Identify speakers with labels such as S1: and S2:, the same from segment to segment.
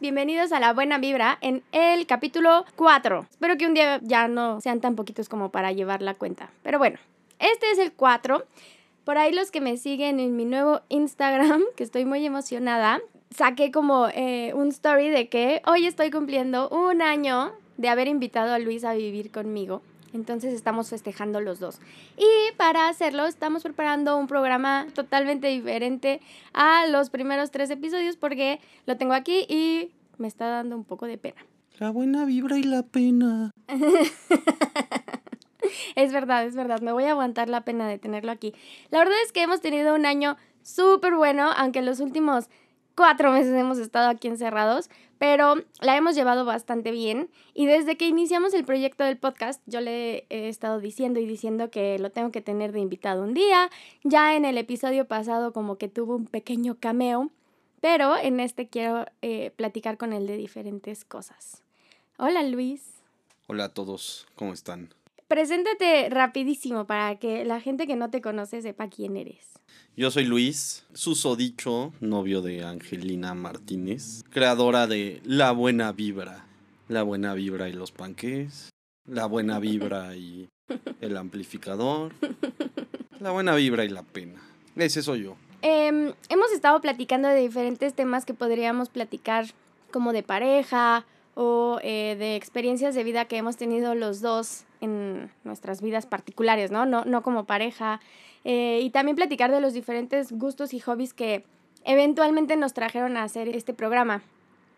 S1: bienvenidos a La Buena Vibra en el capítulo 4. Espero que un día ya no sean tan poquitos como para llevar la cuenta. Pero bueno, este es el 4. Por ahí los que me siguen en mi nuevo Instagram, que estoy muy emocionada, saqué como eh, un story de que hoy estoy cumpliendo un año de haber invitado a Luis a vivir conmigo. Entonces estamos festejando los dos. Y para hacerlo estamos preparando un programa totalmente diferente a los primeros tres episodios porque lo tengo aquí y me está dando un poco de pena.
S2: La buena vibra y la pena.
S1: es verdad, es verdad. Me voy a aguantar la pena de tenerlo aquí. La verdad es que hemos tenido un año súper bueno, aunque los últimos cuatro meses hemos estado aquí encerrados, pero la hemos llevado bastante bien y desde que iniciamos el proyecto del podcast yo le he estado diciendo y diciendo que lo tengo que tener de invitado un día, ya en el episodio pasado como que tuvo un pequeño cameo, pero en este quiero eh, platicar con él de diferentes cosas. Hola Luis.
S2: Hola a todos, ¿cómo están?
S1: Preséntate rapidísimo para que la gente que no te conoce sepa quién eres.
S2: Yo soy Luis, susodicho, novio de Angelina Martínez, creadora de La Buena Vibra. La Buena Vibra y los panques, La Buena Vibra y el amplificador, La Buena Vibra y la pena. Ese soy yo.
S1: Em, hemos estado platicando de diferentes temas que podríamos platicar como de pareja o eh, de experiencias de vida que hemos tenido los dos en nuestras vidas particulares, ¿no? No, no como pareja. Eh, y también platicar de los diferentes gustos y hobbies que eventualmente nos trajeron a hacer este programa.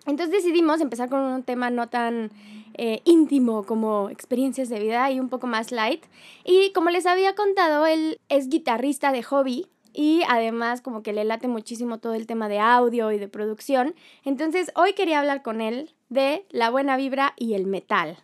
S1: Entonces decidimos empezar con un tema no tan eh, íntimo como experiencias de vida y un poco más light. Y como les había contado, él es guitarrista de hobby y además como que le late muchísimo todo el tema de audio y de producción. Entonces hoy quería hablar con él de la buena vibra y el metal.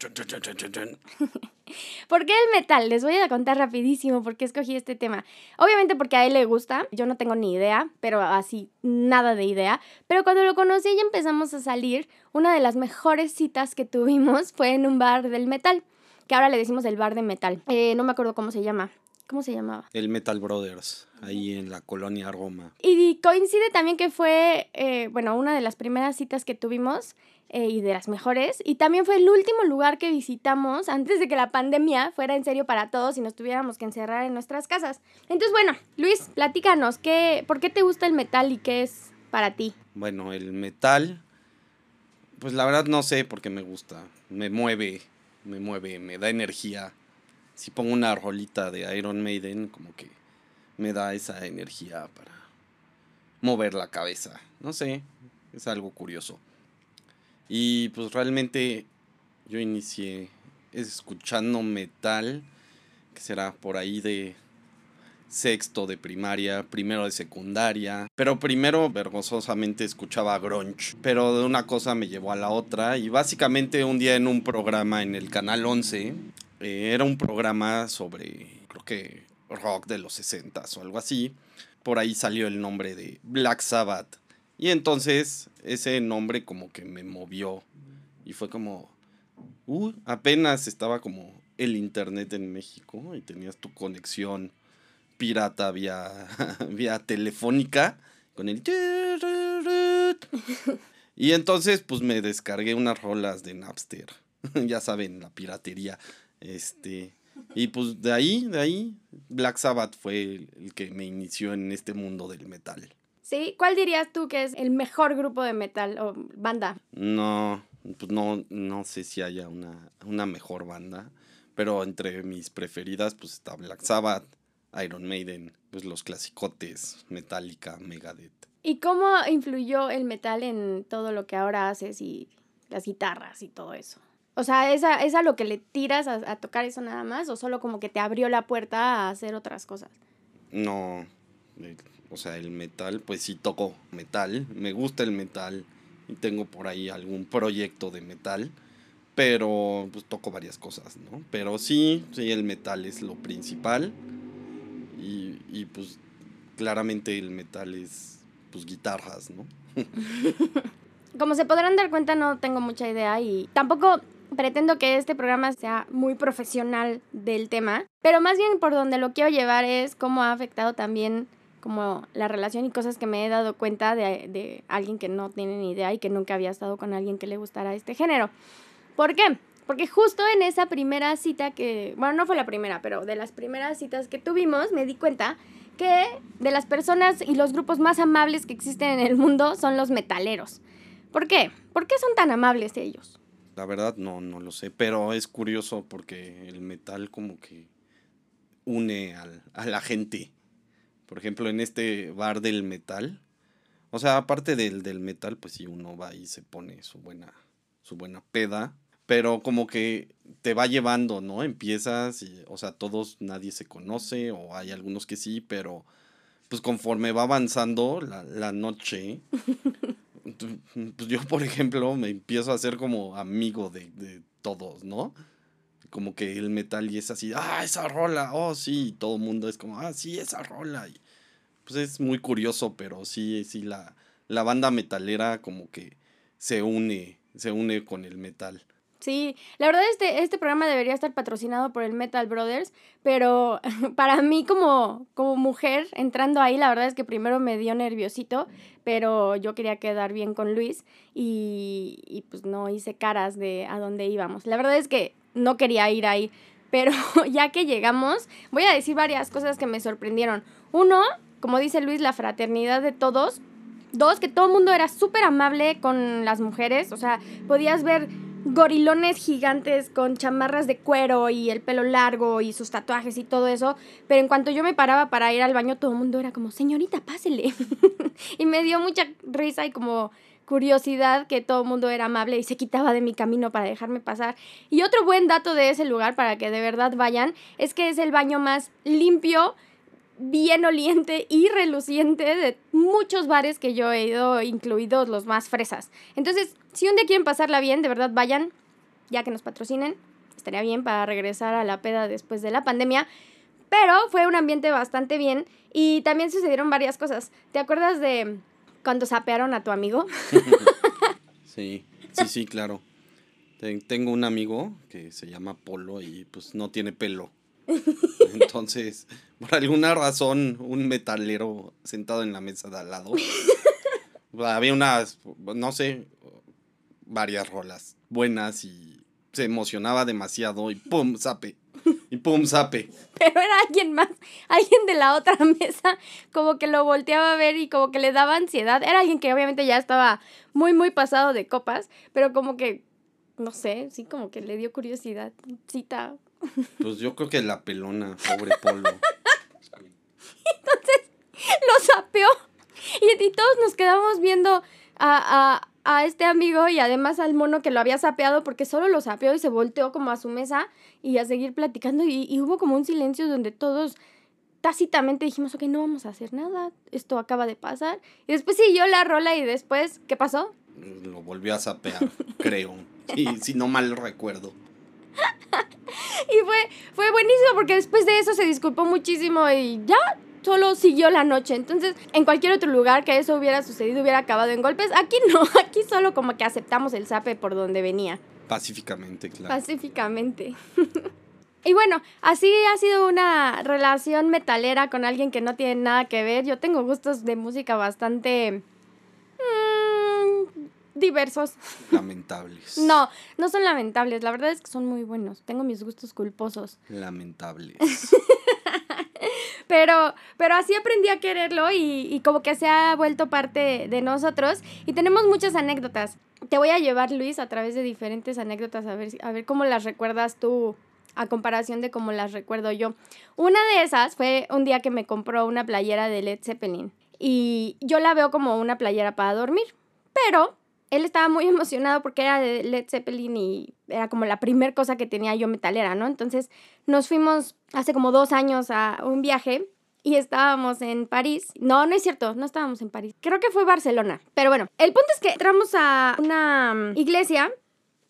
S1: ¿Por qué el metal? Les voy a contar rapidísimo por qué escogí este tema. Obviamente porque a él le gusta, yo no tengo ni idea, pero así nada de idea. Pero cuando lo conocí y empezamos a salir, una de las mejores citas que tuvimos fue en un bar del metal, que ahora le decimos el bar de metal. Eh, no me acuerdo cómo se llama. ¿Cómo se llamaba?
S2: El Metal Brothers, ahí en la colonia Roma.
S1: Y coincide también que fue, eh, bueno, una de las primeras citas que tuvimos eh, y de las mejores. Y también fue el último lugar que visitamos antes de que la pandemia fuera en serio para todos y nos tuviéramos que encerrar en nuestras casas. Entonces, bueno, Luis, platícanos, ¿qué, ¿por qué te gusta el metal y qué es para ti?
S2: Bueno, el metal, pues la verdad no sé por qué me gusta. Me mueve, me mueve, me da energía si pongo una rolita de Iron Maiden, como que me da esa energía para mover la cabeza. No sé, es algo curioso. Y pues realmente yo inicié escuchando metal, que será por ahí de sexto de primaria, primero de secundaria, pero primero vergonzosamente escuchaba grunge, pero de una cosa me llevó a la otra y básicamente un día en un programa en el canal 11 eh, era un programa sobre, creo que rock de los 60 o algo así. Por ahí salió el nombre de Black Sabbath. Y entonces ese nombre como que me movió. Y fue como, uh, apenas estaba como el internet en México y tenías tu conexión pirata vía, vía telefónica con el... Y entonces pues me descargué unas rolas de Napster. ya saben, la piratería. Este, y pues de ahí, de ahí, Black Sabbath fue el, que me inició en este mundo del metal.
S1: Sí, ¿cuál dirías tú que es el mejor grupo de metal o banda?
S2: No, pues no, no sé si haya una, una mejor banda, pero entre mis preferidas pues está Black Sabbath, Iron Maiden, pues los clasicotes, Metallica, Megadeth.
S1: ¿Y cómo influyó el metal en todo lo que ahora haces y las guitarras y todo eso? O sea, ¿es a, ¿es a lo que le tiras a, tocar eso nada más? ¿O solo como que te abrió la puerta a hacer otras cosas?
S2: No, o sea, el metal, pues sí toco metal, me gusta el metal y tengo por ahí algún proyecto de metal, pero pues toco varias cosas, ¿no? Pero sí, sí, el metal es lo principal y, y pues claramente el metal es pues guitarras, ¿no?
S1: Como se podrán dar cuenta, no tengo mucha idea y tampoco pretendo que este programa sea muy profesional del tema, pero más bien por donde lo quiero llevar es cómo ha afectado también como la relación y cosas que me he dado cuenta de, de alguien que no tiene ni idea y que nunca había estado con alguien que le gustara este género. ¿Por qué? Porque justo en esa primera cita que, bueno, no fue la primera, pero de las primeras citas que tuvimos, me di cuenta que de las personas y los grupos más amables que existen en el mundo son los metaleros. ¿Por qué? ¿Por qué son tan amables ellos?
S2: La verdad no, no lo sé, pero es curioso porque el metal como que une al, a la gente. Por ejemplo, en este bar del metal, o sea, aparte del, del metal, pues si uno va y se pone su buena, su buena peda, pero como que te va llevando, ¿no? Empiezas y, o sea, todos, nadie se conoce, o hay algunos que sí, pero pues conforme va avanzando la, la noche, pues yo, por ejemplo, me empiezo a hacer como amigo de, de todos, ¿no? Como que el metal y es así, ah, esa rola, oh, sí, todo el mundo es como, ah, sí, esa rola. Pues es muy curioso, pero sí, sí, la, la banda metalera como que se une, se une con el metal.
S1: Sí, la verdad este, este programa debería estar patrocinado por el Metal Brothers, pero para mí como, como mujer entrando ahí, la verdad es que primero me dio nerviosito, pero yo quería quedar bien con Luis y, y pues no hice caras de a dónde íbamos. La verdad es que no quería ir ahí, pero ya que llegamos, voy a decir varias cosas que me sorprendieron. Uno, como dice Luis, la fraternidad de todos. Dos, que todo el mundo era súper amable con las mujeres, o sea, podías ver gorilones gigantes con chamarras de cuero y el pelo largo y sus tatuajes y todo eso. Pero en cuanto yo me paraba para ir al baño, todo el mundo era como, señorita, pásele. y me dio mucha risa y como curiosidad que todo el mundo era amable y se quitaba de mi camino para dejarme pasar. Y otro buen dato de ese lugar para que de verdad vayan es que es el baño más limpio bien oliente y reluciente de muchos bares que yo he ido, incluidos los más fresas. Entonces, si un día quieren pasarla bien, de verdad vayan, ya que nos patrocinen. Estaría bien para regresar a la peda después de la pandemia. Pero fue un ambiente bastante bien y también sucedieron varias cosas. ¿Te acuerdas de cuando sapearon a tu amigo?
S2: sí, sí, sí, claro. Tengo un amigo que se llama Polo y pues no tiene pelo. Entonces, por alguna razón, un metalero sentado en la mesa de al lado. había unas, no sé, varias rolas buenas y se emocionaba demasiado y pum, zape. Y pum, zape.
S1: Pero era alguien más, alguien de la otra mesa, como que lo volteaba a ver y como que le daba ansiedad. Era alguien que obviamente ya estaba muy, muy pasado de copas, pero como que, no sé, sí, como que le dio curiosidad. Cita,
S2: pues yo creo que la pelona, pobre Polo.
S1: Entonces lo sapeó. Y, todos nos quedamos viendo a, a, a, este amigo y además al mono que lo había sapeado porque solo lo sapeó y se volteó como a su mesa y a seguir platicando. Y, y hubo como un silencio donde todos tácitamente dijimos, ok, no vamos a hacer nada, esto acaba de pasar. Y después siguió la rola y después, ¿qué pasó?
S2: Lo volvió a sapear, creo. Y si no mal recuerdo.
S1: y fue, fue buenísimo porque después de eso se disculpó muchísimo y ya solo siguió la noche. Entonces, en cualquier otro lugar que eso hubiera sucedido, hubiera acabado en golpes. Aquí no, aquí solo como que aceptamos el zape por donde venía.
S2: Pacíficamente, claro.
S1: Pacíficamente. y bueno, así ha sido una relación metalera con alguien que no tiene nada que ver. Yo tengo gustos de música bastante diversos.
S2: Lamentables.
S1: no, no son lamentables. La verdad es que son muy buenos. Tengo mis gustos culposos.
S2: Lamentables.
S1: pero, pero así aprendí a quererlo y, y, como que se ha vuelto parte de nosotros. Y tenemos muchas anécdotas. Te voy a llevar, Luis, a través de diferentes anécdotas a ver, a ver cómo las recuerdas tú a comparación de cómo las recuerdo yo. Una de esas fue un día que me compró una playera de Led Zeppelin. Y yo la veo como una playera para dormir. Pero él estaba muy emocionado porque era de Led Zeppelin y era como la primera cosa que tenía yo metalera, ¿no? Entonces nos fuimos hace como dos años a un viaje y estábamos en París. No, no es cierto, no estábamos en París. Creo que fue Barcelona. Pero bueno, el punto es que entramos a una mm, iglesia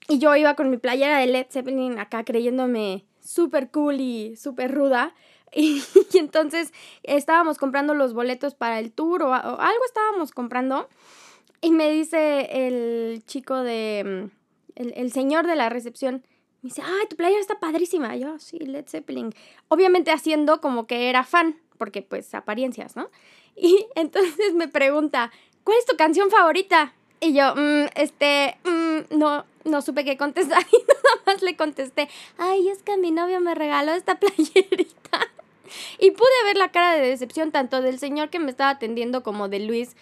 S1: y yo iba con mi playera de Led Zeppelin acá creyéndome súper cool y súper ruda. Y, entonces estábamos comprando los boletos para el tour o algo estábamos comprando. Y me dice el chico de. Mm, el, el señor de la recepción. Me dice, ay, tu playera está padrísima. yo, sí, Led Zeppelin. Obviamente haciendo como que era fan, porque pues apariencias, ¿no? Y entonces me pregunta, ¿cuál es tu canción favorita? Y yo, mm, este, mm, no, no supe qué contestar y nada más le contesté, ay, es que mi novio me regaló esta playerita. Y pude ver la cara de decepción tanto del señor que me estaba atendiendo como de Luis.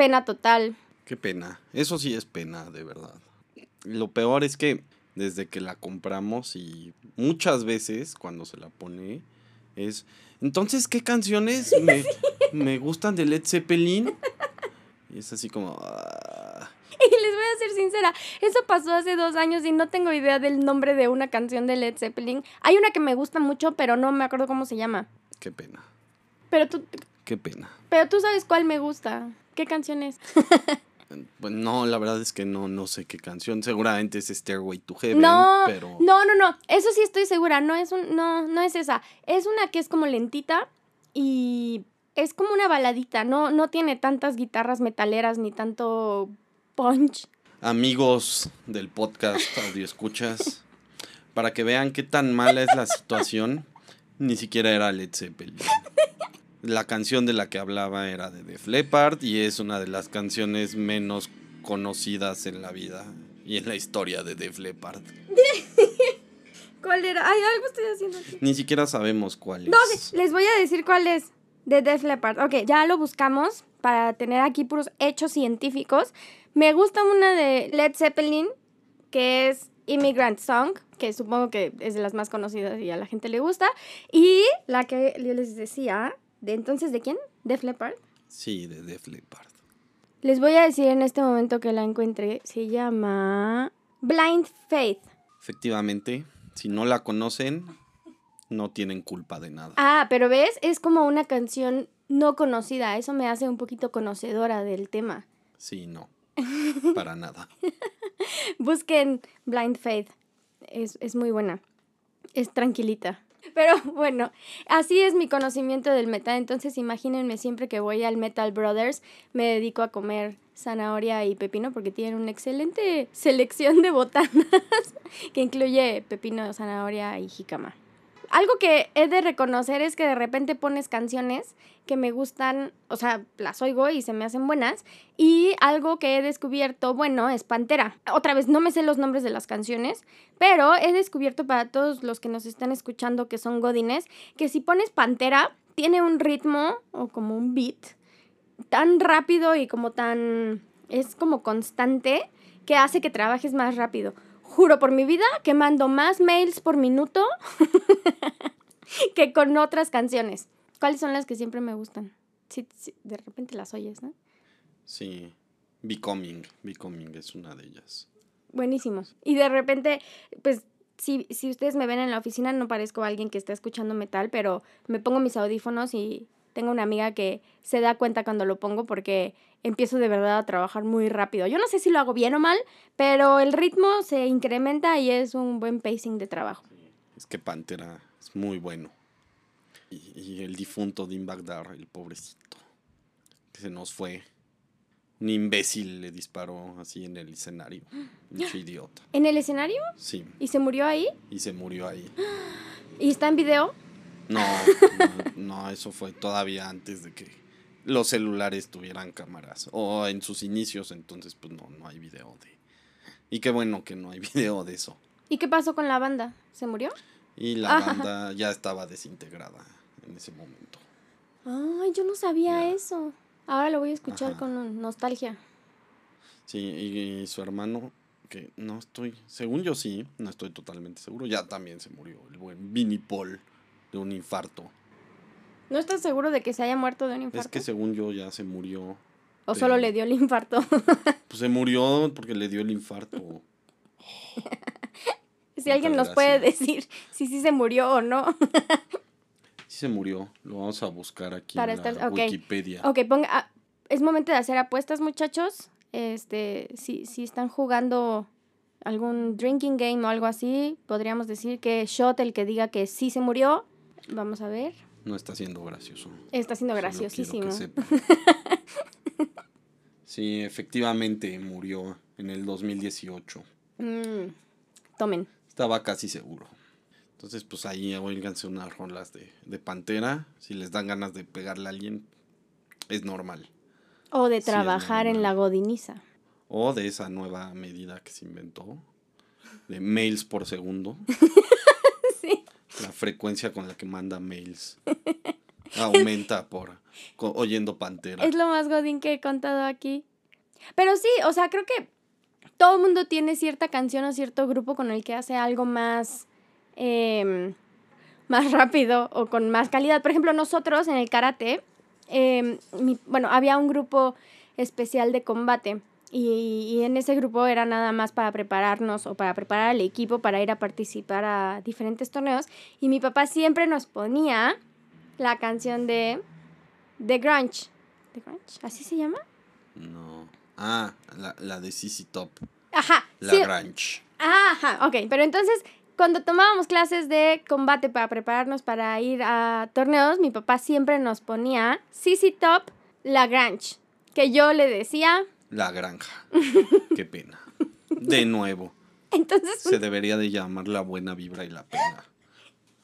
S1: Pena total.
S2: Qué pena. Eso sí es pena, de verdad. Lo peor es que desde que la compramos y muchas veces cuando se la pone es, entonces, ¿qué canciones me, me gustan de Led Zeppelin? Y es así como... ah,
S1: Y les voy a ser sincera, eso pasó hace dos años y no tengo idea del nombre de una canción de Led Zeppelin. Hay una que me gusta mucho, pero no me acuerdo cómo se llama.
S2: qué pena.
S1: Pero tú,
S2: Qué pena.
S1: pero tú sabes cuál me gusta. ¿Qué canción es?
S2: Pues no, la verdad es que no, no sé qué canción. Seguramente es Stairway to Heaven,
S1: No,
S2: pero...
S1: no, no, no. Eso sí estoy segura. No es un, no, no es esa. Es una que es como lentita y es como una baladita. No, no tiene tantas guitarras metaleras ni tanto punch.
S2: Amigos del podcast Audio Escuchas, para que vean qué tan mala es la situación, ni siquiera era Led Zeppelin. La canción de la que hablaba era de Def Leppard y es una de las canciones menos conocidas en la vida y en la historia de Def Leppard.
S1: ¿Cuál era? Ay, algo estoy haciendo aquí.
S2: Ni siquiera sabemos cuál es.
S1: No, les voy a decir cuál es. De Def Leppard. Ok, ya lo buscamos para tener aquí puros hechos científicos. Me gusta una de Led Zeppelin, que es Immigrant Song, que supongo que es de las más conocidas y a la gente le gusta. Y la que yo les decía, de entonces, ¿de quién? Def Leppard.
S2: Sí, de Def Leppard.
S1: Les voy a decir en este momento que la encuentre. Se llama Blind Faith.
S2: Efectivamente, si no la conocen, no tienen culpa de nada.
S1: Ah, pero ves, es como una canción no conocida. Eso me hace un poquito conocedora del tema.
S2: Sí, no. Para nada.
S1: Busquen Blind Faith. Es, es muy buena. Es tranquilita. Pero bueno, así es mi conocimiento del metal. Entonces imagínense siempre que voy al Metal Brothers, me dedico a comer zanahoria y pepino porque tienen una excelente selección de botanas que incluye pepino, zanahoria y jícama. Algo que he de reconocer es que de repente pones canciones que me gustan, o sea, las oigo y se me hacen buenas. Y algo que he descubierto, bueno, es Pantera. Otra vez, no me sé los nombres de las canciones, pero he descubierto para todos los que nos están escuchando que son godines, que si pones Pantera, tiene un ritmo o como un beat tan rápido y como tan... es como constante que hace que trabajes más rápido. Juro por mi vida que mando más mails por minuto que con otras canciones. ¿Cuáles son las que siempre me gustan? Sí, sí, de repente las oyes, ¿no?
S2: Sí. Becoming. Becoming es una de ellas.
S1: Buenísimo. Y de repente, pues, si, si ustedes me ven en la oficina, no parezco alguien que está escuchando metal, pero me pongo mis audífonos y tengo una amiga que se da cuenta cuando lo pongo porque empiezo de verdad a trabajar muy rápido. Yo no sé si lo hago bien o mal, pero el ritmo se incrementa y es un buen pacing de trabajo.
S2: Es que Pantera es muy bueno. Y, y el difunto Dim Bagdar, el pobrecito, que se nos fue. Un imbécil le disparó así en el escenario. Mucho idiota.
S1: ¿En el escenario?
S2: Sí.
S1: ¿Y se murió ahí?
S2: Y se murió ahí.
S1: ¿Y está en video?
S2: No, no, no, eso fue todavía antes de que los celulares tuvieran cámaras. O en sus inicios, entonces pues no, no hay video de... Y qué bueno que no hay video de eso.
S1: ¿Y qué pasó con la banda? ¿Se murió?
S2: Y la
S1: Ajá.
S2: banda ya estaba desintegrada en ese momento.
S1: Ay, yo no sabía
S2: Ya.
S1: eso. Ahora lo voy a escuchar
S2: Ajá.
S1: con nostalgia.
S2: Sí, y, y su hermano, que no estoy, según yo sí, no estoy totalmente seguro, ya también se murió, el buen Vinnie Paul, de un infarto.
S1: ¿No estás seguro de que se haya muerto de un infarto?
S2: Es que según yo ya se murió.
S1: ¿O solo le dio el infarto?
S2: Pues se murió porque le dio el infarto.
S1: si alguien nos puede decir si sí se murió o no.
S2: Sí se murió, lo vamos a buscar aquí
S1: Para
S2: en la
S1: estar- ok.
S2: Wikipedia.
S1: ok, ponga... ah, es momento de hacer apuestas, muchachos. Este, si, si están jugando algún drinking game o algo así, podríamos decir que Shot, el que diga que sí se murió. Vamos a ver.
S2: No está siendo gracioso.
S1: Está siendo graciosísimo.
S2: sepa. sí, efectivamente murió en el 2018.
S1: Mm, tomen.
S2: Estaba casi seguro. Entonces, pues ahí oíganse unas rolas de, de Pantera. Si les dan ganas de pegarle a alguien, es normal.
S1: O de
S2: Sí,
S1: trabajar en la godiniza.
S2: O de esa nueva medida que se inventó, de mails por segundo. La frecuencia con la que manda mails aumenta por oyendo Pantera.
S1: Es lo más godín que he contado aquí. Pero sí, o sea, creo que todo el mundo tiene cierta canción o cierto grupo con el que hace algo más, em, más rápido o con más calidad. Por ejemplo, nosotros en el karate, em, bueno, había un grupo especial de combate. Y, y en ese grupo era nada más para prepararnos o para preparar al equipo para ir a participar a diferentes torneos. Y mi papá siempre nos ponía la canción de The Grunge. ¿The Grunge? ¿Así se llama?
S2: No. Ah, la, la de CC Top.
S1: Ajá.
S2: La
S1: sí.
S2: Grange.
S1: Ajá, ok. Pero entonces, cuando tomábamos clases de combate para prepararnos para ir a torneos, mi papá siempre nos ponía CC Top Lagrange. Que yo le decía.
S2: La granja. Qué pena. De nuevo.
S1: Entonces,
S2: Se debería de llamar la buena vibra y la pena.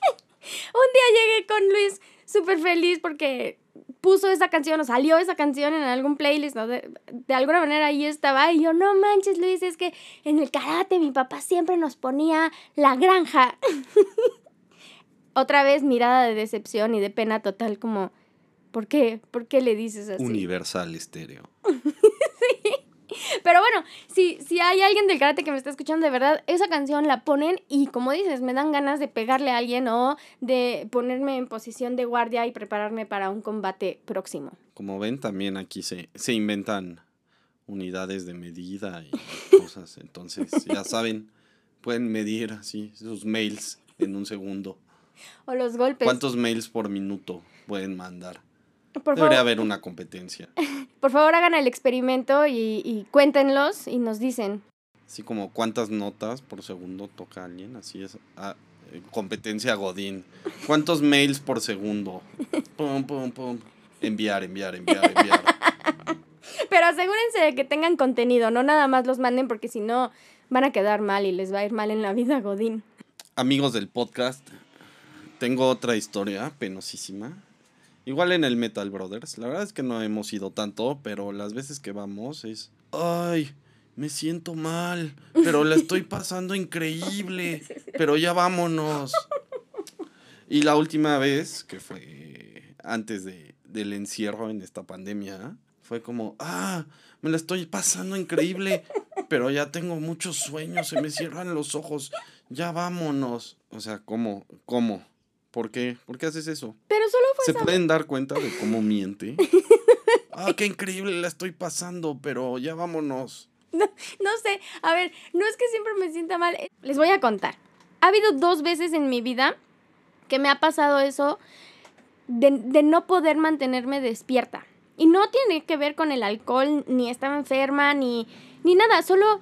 S1: un día llegué con Luis súper feliz porque puso esa canción o salió esa canción en algún playlist, ¿no? De, de alguna manera ahí estaba y yo, no manches Luis, es que en el karate mi papá siempre nos ponía la granja. Otra vez mirada de decepción y de pena total como, ¿por qué? ¿Por qué le dices así?
S2: Universal estéreo.
S1: Pero bueno, si, si hay alguien del karate que me está escuchando de verdad, esa canción la ponen y como dices, me dan ganas de pegarle a alguien o de ponerme en posición de guardia y prepararme para un combate próximo.
S2: Como ven, también aquí se, se inventan unidades de medida y cosas. Entonces, ya saben, pueden medir así sus mails en un segundo.
S1: O los golpes.
S2: ¿Cuántos mails por minuto pueden mandar?
S1: Por
S2: Debería
S1: favor,
S2: haber una competencia.
S1: por favor, hagan el experimento y, y cuéntenlos y nos dicen.
S2: Así como cuántas notas por segundo toca alguien. Así es. Ah, eh, competencia Godín. ¿Cuántos mails por segundo? Pum, pum, pum. Enviar, enviar, enviar, enviar.
S1: Pero asegúrense de que tengan contenido, no nada más los manden porque si no van a quedar mal y les va a ir mal en la vida, Godín.
S2: Amigos del podcast, tengo otra historia penosísima. Igual en el Metal Brothers. La verdad es que no hemos ido tanto, pero las veces que vamos es. ¡Ay! Me siento mal, pero la estoy pasando increíble. Pero ya vámonos. Y la última vez, que fue antes de, del encierro en esta pandemia, fue como, ah, me la estoy pasando increíble, pero ya tengo muchos sueños, se me cierran los ojos, ya vámonos. O sea, ¿cómo? ¿Cómo? ¿Por qué? ¿Por qué haces eso?
S1: Pero solo fue
S2: ¿Se pueden dar cuenta de cómo miente? Ah, qué increíble la estoy pasando, pero ya vámonos.
S1: No sé, a ver, no es que siempre me sienta mal. eh, Les voy a contar. Ha habido dos veces en mi vida que me ha pasado eso de, de no poder mantenerme despierta. Y no tiene que ver con el alcohol, ni estaba enferma, ni, ni nada. Solo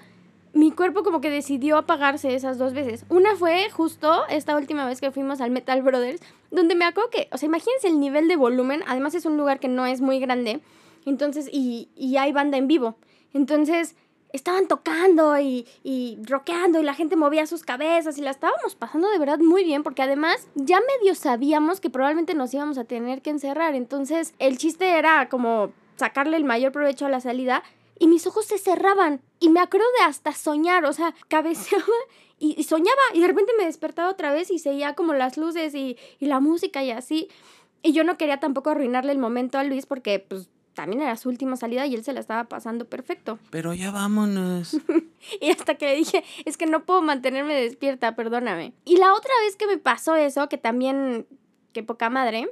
S1: mi cuerpo como que decidió apagarse esas dos veces. Una fue justo esta última vez que fuimos al Metal Brothers, donde me acuerdo que, o sea, imagínense el nivel de volumen. Además es un lugar que no es muy grande. Entonces, y, y hay banda en vivo. Entonces, estaban tocando y, y rockeando y la gente movía sus cabezas y la estábamos pasando de verdad muy bien porque además ya medio sabíamos que probablemente nos íbamos a tener que encerrar. Entonces el chiste era como sacarle el mayor provecho a la salida y mis ojos se cerraban y me acuerdo de hasta soñar, o sea, cabeceaba y, y soñaba y de repente me despertaba otra vez y seguía como las luces y, y la música y así. Y yo no quería tampoco arruinarle el momento a Luis porque pues también era su última salida y él se la estaba pasando perfecto.
S2: Pero ya vámonos.
S1: Y hasta que le dije, es que no puedo mantenerme despierta, perdóname. Y la otra vez que me pasó eso, que también, que poca madre,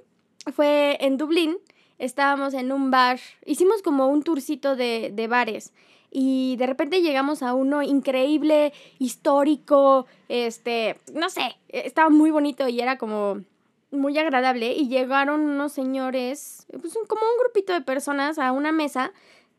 S1: fue en Dublín. Estábamos en un bar, hicimos como un tourcito de, de bares. Y de repente llegamos a uno increíble, histórico, este, no sé, estaba muy bonito y era como muy agradable. Y llegaron unos señores, pues un- como un grupito de personas a una mesa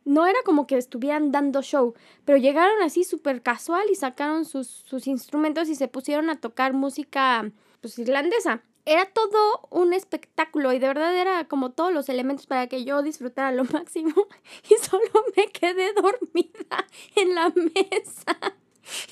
S1: no era como que estuvieran dando show, pero llegaron así súper casual y sacaron sus, sus instrumentos y se pusieron a tocar música pues irlandesa. Era todo un espectáculo y de verdad era como todos los elementos para que yo disfrutara lo máximo y solo me quedé dormida en la mesa.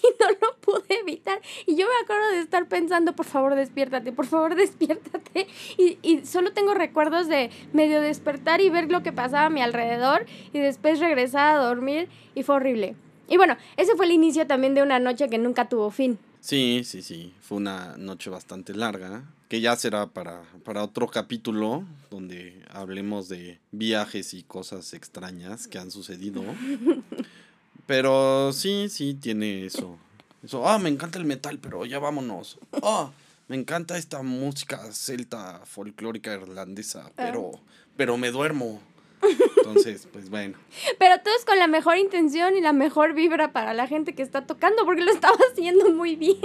S1: y no lo pude evitar. Y yo me acuerdo de estar pensando, por favor, despiértate, por favor, despiértate. Y, y solo tengo recuerdos de medio despertar y ver lo que pasaba a mi alrededor y después regresar a dormir y fue horrible. Y bueno, ese fue el inicio también de una noche que nunca tuvo fin.
S2: Sí, sí, sí. Fue una noche bastante larga, que ya será para, para otro capítulo donde hablemos de viajes y cosas extrañas que han sucedido. Pero sí, sí, tiene eso. Eso, ah, me encanta el metal, pero ya vámonos. Ah, me encanta esta música celta folclórica irlandesa,
S1: Ah.
S2: pero, pero me duermo. Entonces, pues bueno.
S1: Pero todo es con la mejor intención y la mejor vibra para la gente que está tocando, porque lo estaba haciendo muy bien.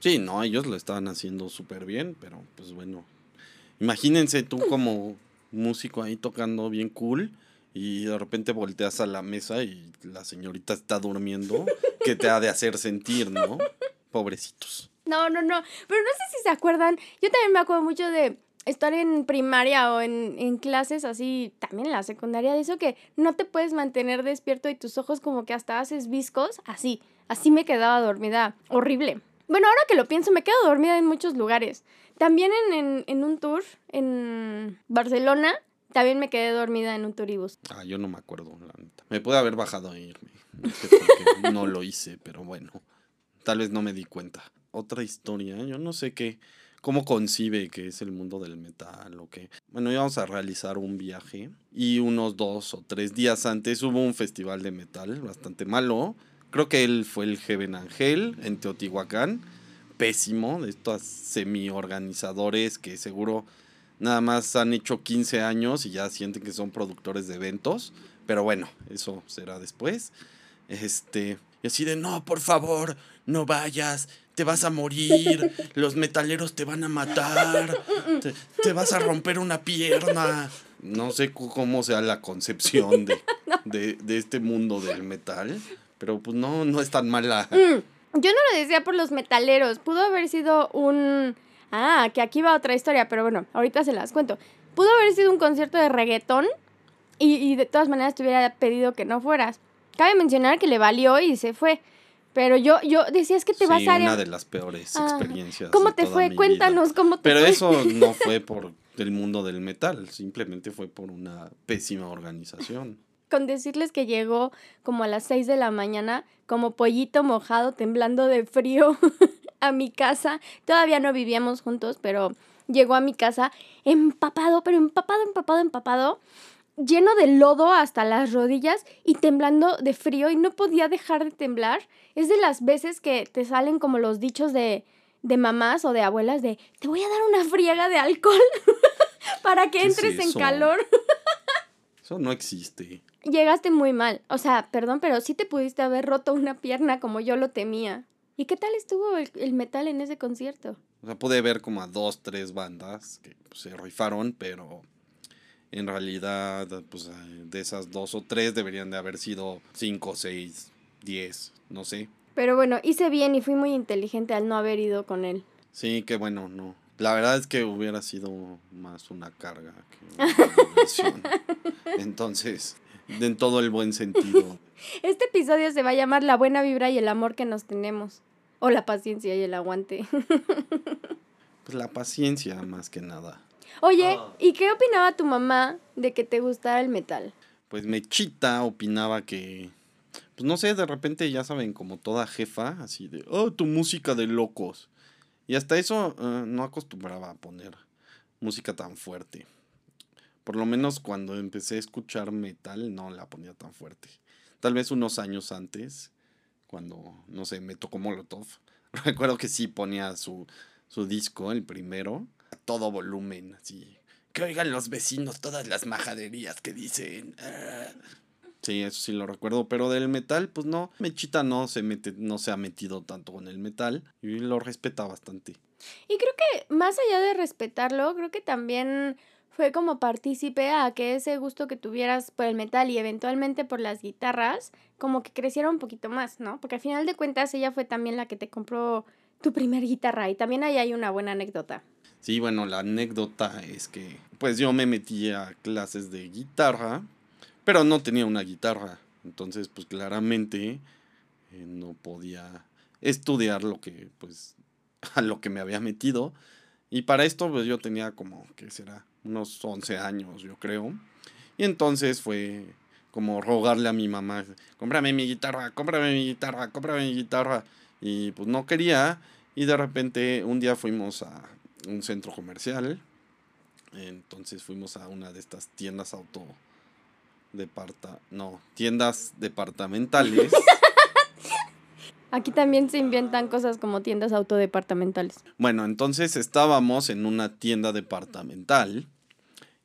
S2: Sí, no, ellos lo estaban haciendo súper bien, pero pues bueno. Imagínense tú como músico ahí tocando bien cool y de repente volteas a la mesa y la señorita está durmiendo. ¿Qué te ha de hacer sentir, no? Pobrecitos.
S1: No, no, no. Pero no sé si se acuerdan. Yo también me acuerdo mucho de estar en primaria o en, en clases así, también en la secundaria, de eso que no te puedes mantener despierto y tus ojos como que hasta haces viscos. Así, así me quedaba dormida. Horrible. Bueno, ahora que lo pienso, me quedo dormida en muchos lugares. También en, en, en un tour en Barcelona, también me quedé dormida en un turibus.
S2: Ah, yo no me acuerdo, la neta. Me puede haber bajado a irme. No no lo hice, pero bueno. Tal vez no me di cuenta. Otra historia, yo no sé qué. ¿Cómo concibe que es el mundo del metal o qué? Bueno, íbamos a realizar un viaje y unos dos o tres días antes hubo un festival de metal bastante malo. Creo que él fue el Heaven Angel en Teotihuacán. Pésimo, de estos semi-organizadores que seguro nada más han hecho 15 años y ya sienten que son productores de eventos. Pero bueno, eso será después. Este, y así de, no, por favor, no vayas, te vas a morir, los metaleros te van a matar, te, te vas a romper una pierna. No sé cómo sea la concepción de, de, de este mundo del metal, pero pues no, no es tan mala.
S1: Mm, Yo no lo decía por los metaleros. Pudo haber sido un. Ah, que aquí va otra historia, pero bueno, ahorita se las cuento. Pudo haber sido un concierto de reggaetón y, y de todas maneras te hubiera pedido que no fueras. Cabe mencionar que le valió y se fue. Pero yo, yo decía, es que te
S2: Sí,
S1: vas a...
S2: una de las peores
S1: Ah,
S2: experiencias.
S1: ¿Cómo te fue?
S2: mi vida.
S1: Cuéntanos cómo te
S2: Pero
S1: fue.
S2: eso no fue por el mundo del metal, simplemente fue por una pésima organización.
S1: Con decirles que llegó como a las 6 de la mañana, como pollito mojado, temblando de frío a mi casa. Todavía no vivíamos juntos, pero llegó a mi casa empapado, pero empapado, empapado, empapado, lleno de lodo hasta las rodillas y temblando de frío y no podía dejar de temblar. Es de las veces que te salen como los dichos de, de mamás o de abuelas de te voy a dar una friega de alcohol para que
S2: ¿Qué es
S1: entres en calor.
S2: Eso no existe.
S1: Llegaste muy mal. O sea, perdón, pero sí te pudiste haber roto una pierna como yo lo temía. ¿Y qué tal estuvo el, el metal en ese concierto?
S2: O sea, pude ver como a dos, tres bandas que pues, se rifaron, pero en realidad, pues de esas dos o tres deberían de haber sido cinco, seis, diez, no sé.
S1: Pero bueno, hice bien y fui muy inteligente al no haber ido con él.
S2: Sí, que bueno, no. La verdad es que hubiera sido más una carga que una. Entonces, en todo el buen sentido.
S1: Este episodio se va a llamar La buena vibra y el amor que nos tenemos. O la paciencia y el aguante.
S2: Pues la paciencia más que nada.
S1: Oye,
S2: Ah.
S1: ¿y qué opinaba tu mamá de que te gustara el metal?
S2: Pues Mechita opinaba que, pues no sé, de repente ya saben, como toda jefa, así de, oh, tu música de locos. Y hasta eso eh, no acostumbraba a poner música tan fuerte. Por lo menos cuando empecé a escuchar metal no la ponía tan fuerte. Tal vez unos años antes, cuando, no sé, me tocó Molotov. Recuerdo que sí ponía su, su disco, el primero, a todo volumen, así. Que oigan los vecinos todas las majaderías que dicen. Sí, eso sí lo recuerdo, pero del metal, pues no. Mechita no se mete, no se ha metido tanto con el metal y lo respeta bastante.
S1: Y creo que más allá de respetarlo, creo que también fue como partícipe a que ese gusto que tuvieras por el metal y eventualmente por las guitarras, como que creciera un poquito más, ¿no? Porque al final de cuentas ella fue también la que te compró tu primer guitarra y también ahí hay una buena anécdota.
S2: Sí, bueno, la anécdota es que pues yo me metí a clases de guitarra, pero no tenía una guitarra. Entonces, pues claramente eh, no podía estudiar lo que, pues, a lo que me había metido. Y para esto, pues yo tenía como, ¿qué será? Unos 11 años, yo creo. Y entonces fue como rogarle a mi mamá, cómprame mi guitarra, cómprame mi guitarra, cómprame mi guitarra. Y pues no quería. Y de repente un día fuimos a un centro comercial. Entonces fuimos a una de estas tiendas auto departa no, tiendas departamentales.
S1: Aquí también se inventan cosas como tiendas autodepartamentales.
S2: Bueno, entonces estábamos en una tienda departamental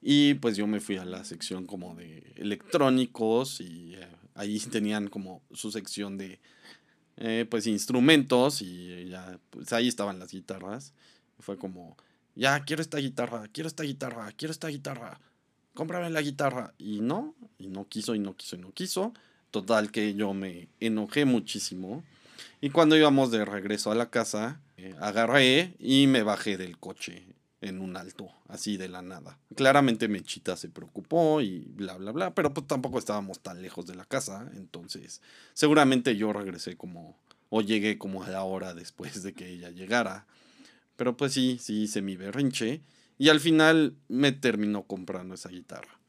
S2: y pues yo me fui a la sección como de electrónicos y eh, ahí tenían como su sección de eh, pues instrumentos y ya pues ahí estaban las guitarras. Fue como, ya quiero esta guitarra, quiero esta guitarra, quiero esta guitarra, cómprame la guitarra. Y no, y no quiso, y no quiso, y no quiso. Total que yo me enojé muchísimo. Y cuando íbamos de regreso a la casa, eh, agarré y me bajé del coche en un alto, así de la nada. Claramente Mechita se preocupó y bla, bla, bla, pero pues tampoco estábamos tan lejos de la casa, entonces seguramente yo regresé como, o llegué como a la hora después de que ella llegara. Pero pues sí, sí hice mi berrinche y al final me terminó comprando esa guitarra.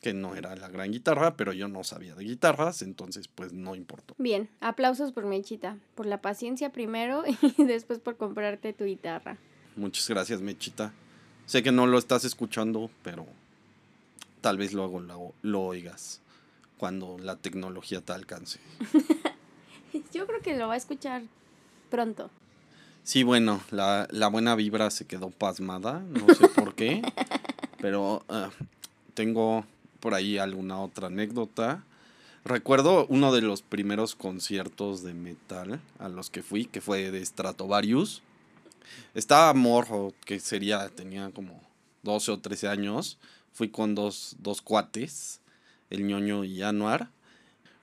S2: Que no era la gran guitarra, pero yo no sabía de guitarras, entonces pues no importó.
S1: Bien, aplausos por Mechita, por la paciencia primero y después por comprarte tu guitarra.
S2: Muchas gracias, Mechita. Sé que no lo estás escuchando, pero tal vez luego lo, lo oigas cuando la tecnología te alcance.
S1: Yo creo que lo va a escuchar pronto.
S2: Sí, bueno, la, la buena vibra se quedó pasmada, no sé por qué, pero uh, tengo por ahí alguna otra anécdota. Recuerdo uno de los primeros conciertos de metal a los que fui, que fue de Stratovarius. Estaba morro, que sería, tenía como 12 o 13 años. Fui con dos, dos cuates, el ñoño y Anuar.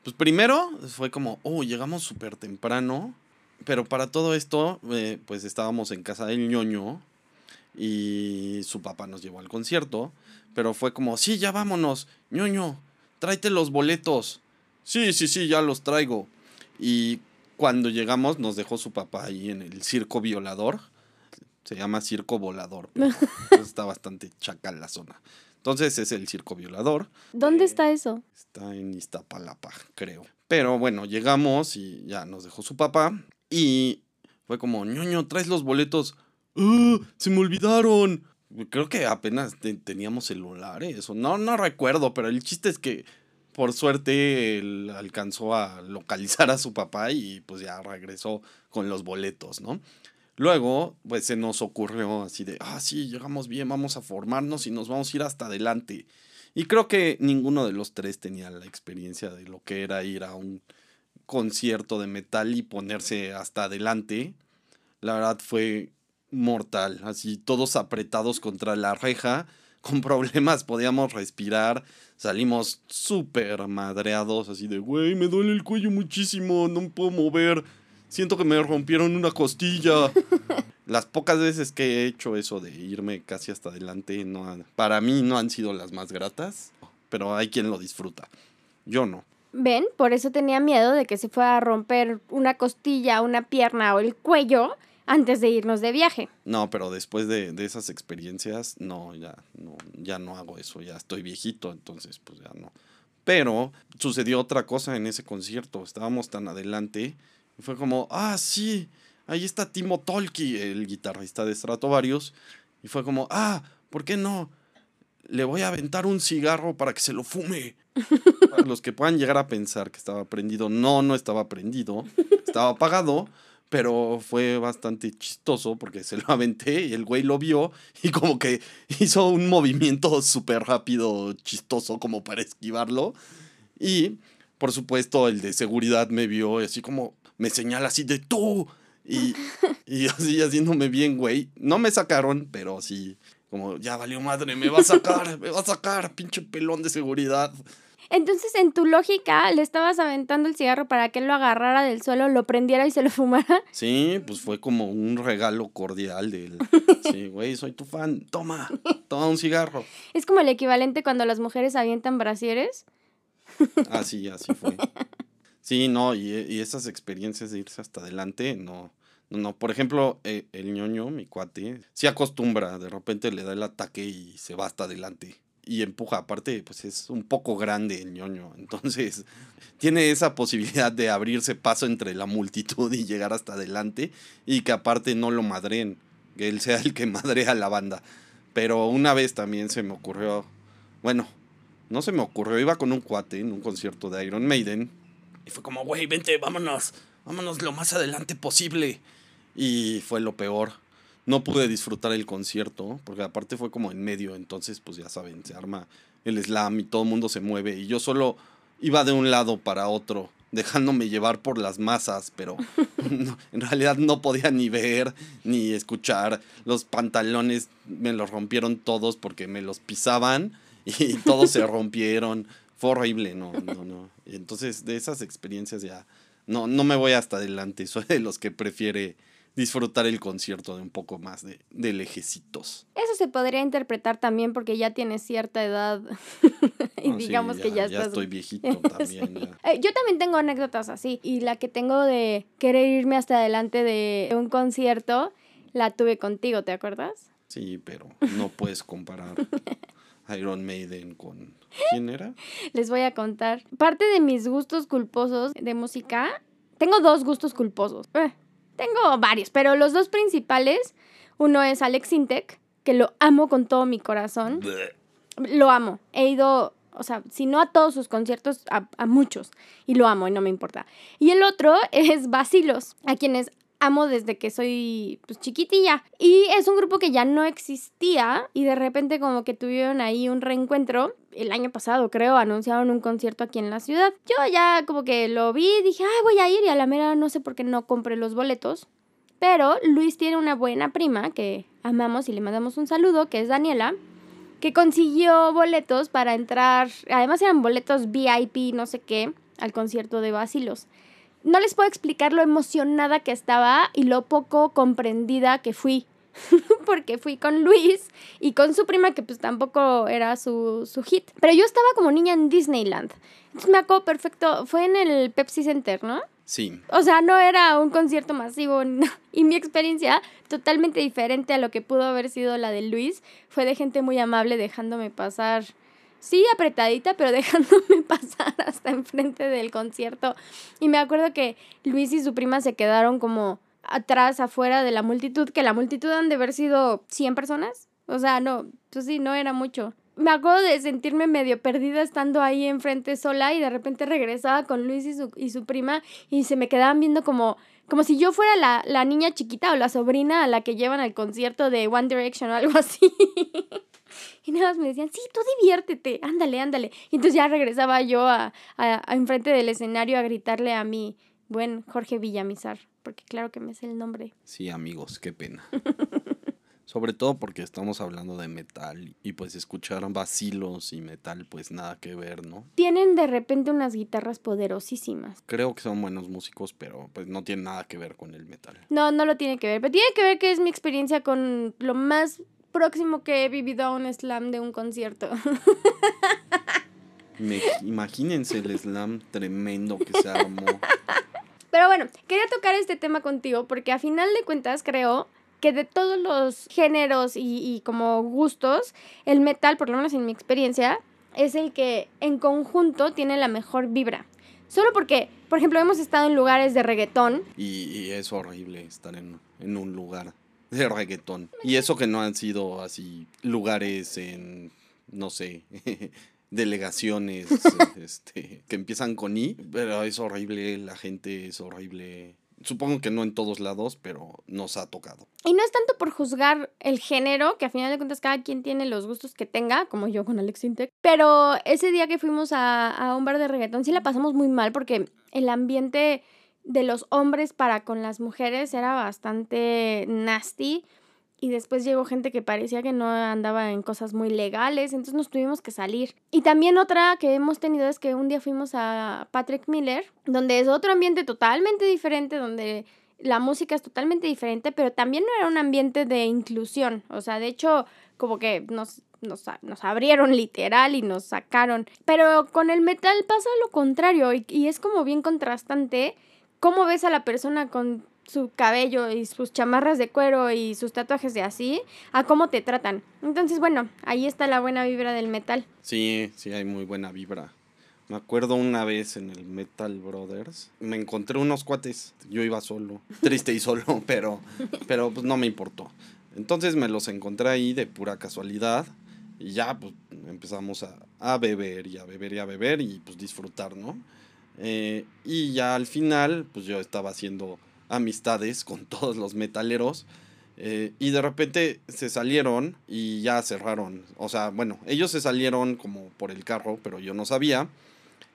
S2: Pues primero fue como, oh, llegamos súper temprano. Pero para todo esto, eh, pues estábamos en casa del ñoño y su papá nos llevó al concierto. Pero fue como, sí, ya vámonos, ñoño, tráete los boletos. Sí, sí, sí, ya los traigo. Y cuando llegamos nos dejó su papá ahí en el circo violador. Se llama circo volador. está bastante chacal la zona. Entonces es el circo violador.
S1: ¿Dónde eh, está eso?
S2: Está en Iztapalapa, creo. Pero bueno, llegamos y ya nos dejó su papá. Y fue como, ñoño, traes los boletos. ¡Ah! ¡Se me olvidaron! Creo que apenas teníamos celulares. O no, no recuerdo, pero el chiste es que por suerte él alcanzó a localizar a su papá y pues ya regresó con los boletos, ¿no? Luego, pues se nos ocurrió así de, ah, sí, llegamos bien, vamos a formarnos y nos vamos a ir hasta adelante. Y creo que ninguno de los tres tenía la experiencia de lo que era ir a un concierto de metal y ponerse hasta adelante. La verdad fue mortal, así todos apretados contra la reja con problemas, podíamos respirar, salimos súper madreados, así de, güey, me duele el cuello muchísimo, no me puedo mover, siento que me rompieron una costilla. las pocas veces que he hecho eso de irme casi hasta adelante, no, para mí no han sido las más gratas, pero hay quien lo disfruta. Yo no.
S1: Ven, por eso tenía miedo de que se fuera a romper una costilla, una pierna o el cuello antes de irnos de viaje.
S2: No, pero después de, esas experiencias, no, ya no, ya no hago eso, ya estoy viejito, entonces pues ya no. Pero sucedió otra cosa en ese concierto, estábamos tan adelante, fue como, ah, sí, ahí está Timo Tolki, el guitarrista de Stratovarius, y fue como, ah, ¿por qué no? Le voy a aventar un cigarro para que se lo fume. Para los que puedan llegar a pensar que estaba prendido, no, no estaba prendido, estaba apagado pero fue bastante chistoso porque se lo aventé y el güey lo vio y como que hizo un movimiento súper rápido, chistoso como para esquivarlo. Y por supuesto el de seguridad me vio y así como me señala así de tú. Y, y así haciéndome bien, güey. No me sacaron, pero sí, como ya valió madre, me va a sacar, me va a sacar, pinche pelón de seguridad.
S1: Entonces, en tu lógica, le estabas aventando el cigarro para que él lo agarrara del suelo, lo prendiera y se lo fumara.
S2: Sí, pues fue como un regalo cordial de él. Sí, güey, soy tu fan. Toma, toma un cigarro.
S1: Es como el equivalente cuando las mujeres avientan brasieres.
S2: Así, así fue. Sí, no, y, y esas experiencias de irse hasta adelante, no. No. Por ejemplo, eh, el ñoño, mi cuate, sí acostumbra, de repente le da el ataque y se va hasta adelante. Y empuja, aparte, pues es un poco grande el ñoño. Entonces, tiene esa posibilidad de abrirse paso entre la multitud y llegar hasta adelante. Y que aparte no lo madren, que él sea el que madrea a la banda. Pero una vez también se me ocurrió, bueno, no se me ocurrió, iba con un cuate en un concierto de Iron Maiden. Y fue como, güey, vente, vámonos, vámonos lo más adelante posible. Y fue lo peor. No pude disfrutar el concierto, porque aparte fue como en medio, entonces pues ya saben, se arma el slam y todo el mundo se mueve. Y yo solo iba de un lado para otro, dejándome llevar por las masas, pero no, en realidad no podía ni ver ni escuchar. Los pantalones me los rompieron todos porque me los pisaban y todos se rompieron. Fue horrible, no, no, no. Entonces de esas experiencias ya no, no me voy hasta adelante. Soy de los que prefiere disfrutar el concierto de un poco más de, de lejecitos.
S1: Eso se podría interpretar también porque ya tienes cierta edad y
S2: No, sí,
S1: digamos que ya,
S2: ya
S1: estás...
S2: estoy viejito también. ya.
S1: Eh, yo también tengo anécdotas así y la que tengo de querer irme hasta adelante de un concierto la tuve contigo, ¿te acuerdas?
S2: Sí, pero no puedes comparar Iron Maiden con... ¿Quién era?
S1: Les voy a contar. Parte de mis gustos culposos de música, tengo dos gustos culposos. Eh, tengo varios, pero los dos principales, uno es Alex Sintek, que lo amo con todo mi corazón. Lo amo. He ido, o sea, si no a todos sus conciertos, a, a muchos. Y lo amo y no me importa. Y el otro es Basilos, a quienes amo desde que soy pues, chiquitilla. Y es un grupo que ya no existía y de repente como que tuvieron ahí un reencuentro. El año pasado, creo, anunciaron un concierto aquí en la ciudad. Yo ya como que lo vi, dije, ay, voy a ir y a la mera no sé por qué no compré los boletos. Pero Luis tiene una buena prima que amamos y le mandamos un saludo, que es Daniela, que consiguió boletos para entrar, además eran boletos VIP, no sé qué, al concierto de Basilos. No les puedo explicar lo emocionada que estaba y lo poco comprendida que fui. Porque fui con Luis y con su prima, que pues tampoco era su, su hit. Pero yo estaba como niña en Disneyland. Entonces me acuerdo perfecto. Fue en el Pepsi Center, ¿no?
S2: Sí.
S1: O sea, no era un concierto masivo. no. Y mi experiencia, totalmente diferente a lo que pudo haber sido la de Luis, fue de gente muy amable dejándome pasar. Sí, apretadita, pero dejándome pasar hasta enfrente del concierto. Y me acuerdo que Luis y su prima se quedaron como atrás, afuera de la multitud, que la multitud han de haber sido 100 personas. O sea, no, pues sí, no era mucho. Me acuerdo de sentirme medio perdida estando ahí enfrente sola y de repente regresaba con Luis y su, y su prima y se me quedaban viendo como, como si yo fuera la, la niña chiquita o la sobrina a la que llevan al concierto de One Direction o algo así. Y nada más me decían, sí, tú diviértete, ándale, ándale. Y entonces ya regresaba yo a, a, a enfrente del escenario a gritarle a mi buen Jorge Villamizar, porque claro que me sé el nombre.
S2: Sí, amigos, qué pena. Sobre todo porque estamos hablando de metal y pues escuchar vacilos y metal pues nada que ver, ¿no?
S1: Tienen de repente unas guitarras poderosísimas.
S2: Creo que son buenos músicos, pero pues no tiene nada que ver con el metal.
S1: No, no lo tiene que ver, pero tiene que ver que es mi experiencia con lo más próximo que he vivido a un slam de un concierto.
S2: Me- imagínense el slam tremendo que se armó.
S1: Pero bueno, quería tocar este tema contigo porque a final de cuentas creo que de todos los géneros y, y como gustos, el metal, por lo menos en mi experiencia, es el que en conjunto tiene la mejor vibra. Solo porque, por ejemplo, hemos estado en lugares de reggaetón
S2: Y, y es horrible estar en, en un lugar de reggaetón. Y eso que no han sido así lugares en, no sé, delegaciones este, que empiezan con I, pero es horrible, la gente es horrible. Supongo que no en todos lados, pero nos ha tocado.
S1: Y no es tanto por juzgar el género, que a final de cuentas cada quien tiene los gustos que tenga, como yo con Alex Intec. Pero ese día que fuimos a, a un bar de reggaetón sí la pasamos muy mal porque el ambiente de los hombres para con las mujeres era bastante nasty. Y después llegó gente que parecía que no andaba en cosas muy legales, entonces nos tuvimos que salir. Y también otra que hemos tenido es que un día fuimos a Patrick Miller, donde es otro ambiente totalmente diferente, donde la música es totalmente diferente, pero también no era un ambiente de inclusión. O sea, de hecho, como que nos, nos, nos abrieron literal y nos sacaron. Pero con el metal pasa lo contrario y, y es como bien contrastante. ¿Cómo ves a la persona con su cabello y sus chamarras de cuero y sus tatuajes de así, a cómo te tratan. Entonces, bueno, ahí está la buena vibra del metal.
S2: Sí, sí, hay muy buena vibra. Me acuerdo una vez en el Metal Brothers, me encontré unos cuates, yo iba solo, triste y solo, pero, pero pues no me importó. Entonces me los encontré ahí de pura casualidad y ya pues empezamos a, a beber y a beber y a beber y pues disfrutar, ¿no? Eh, y ya al final pues yo estaba haciendo amistades con todos los metaleros. Eh, y de repente se salieron y ya cerraron. O sea, bueno, ellos se salieron como por el carro, pero yo no sabía.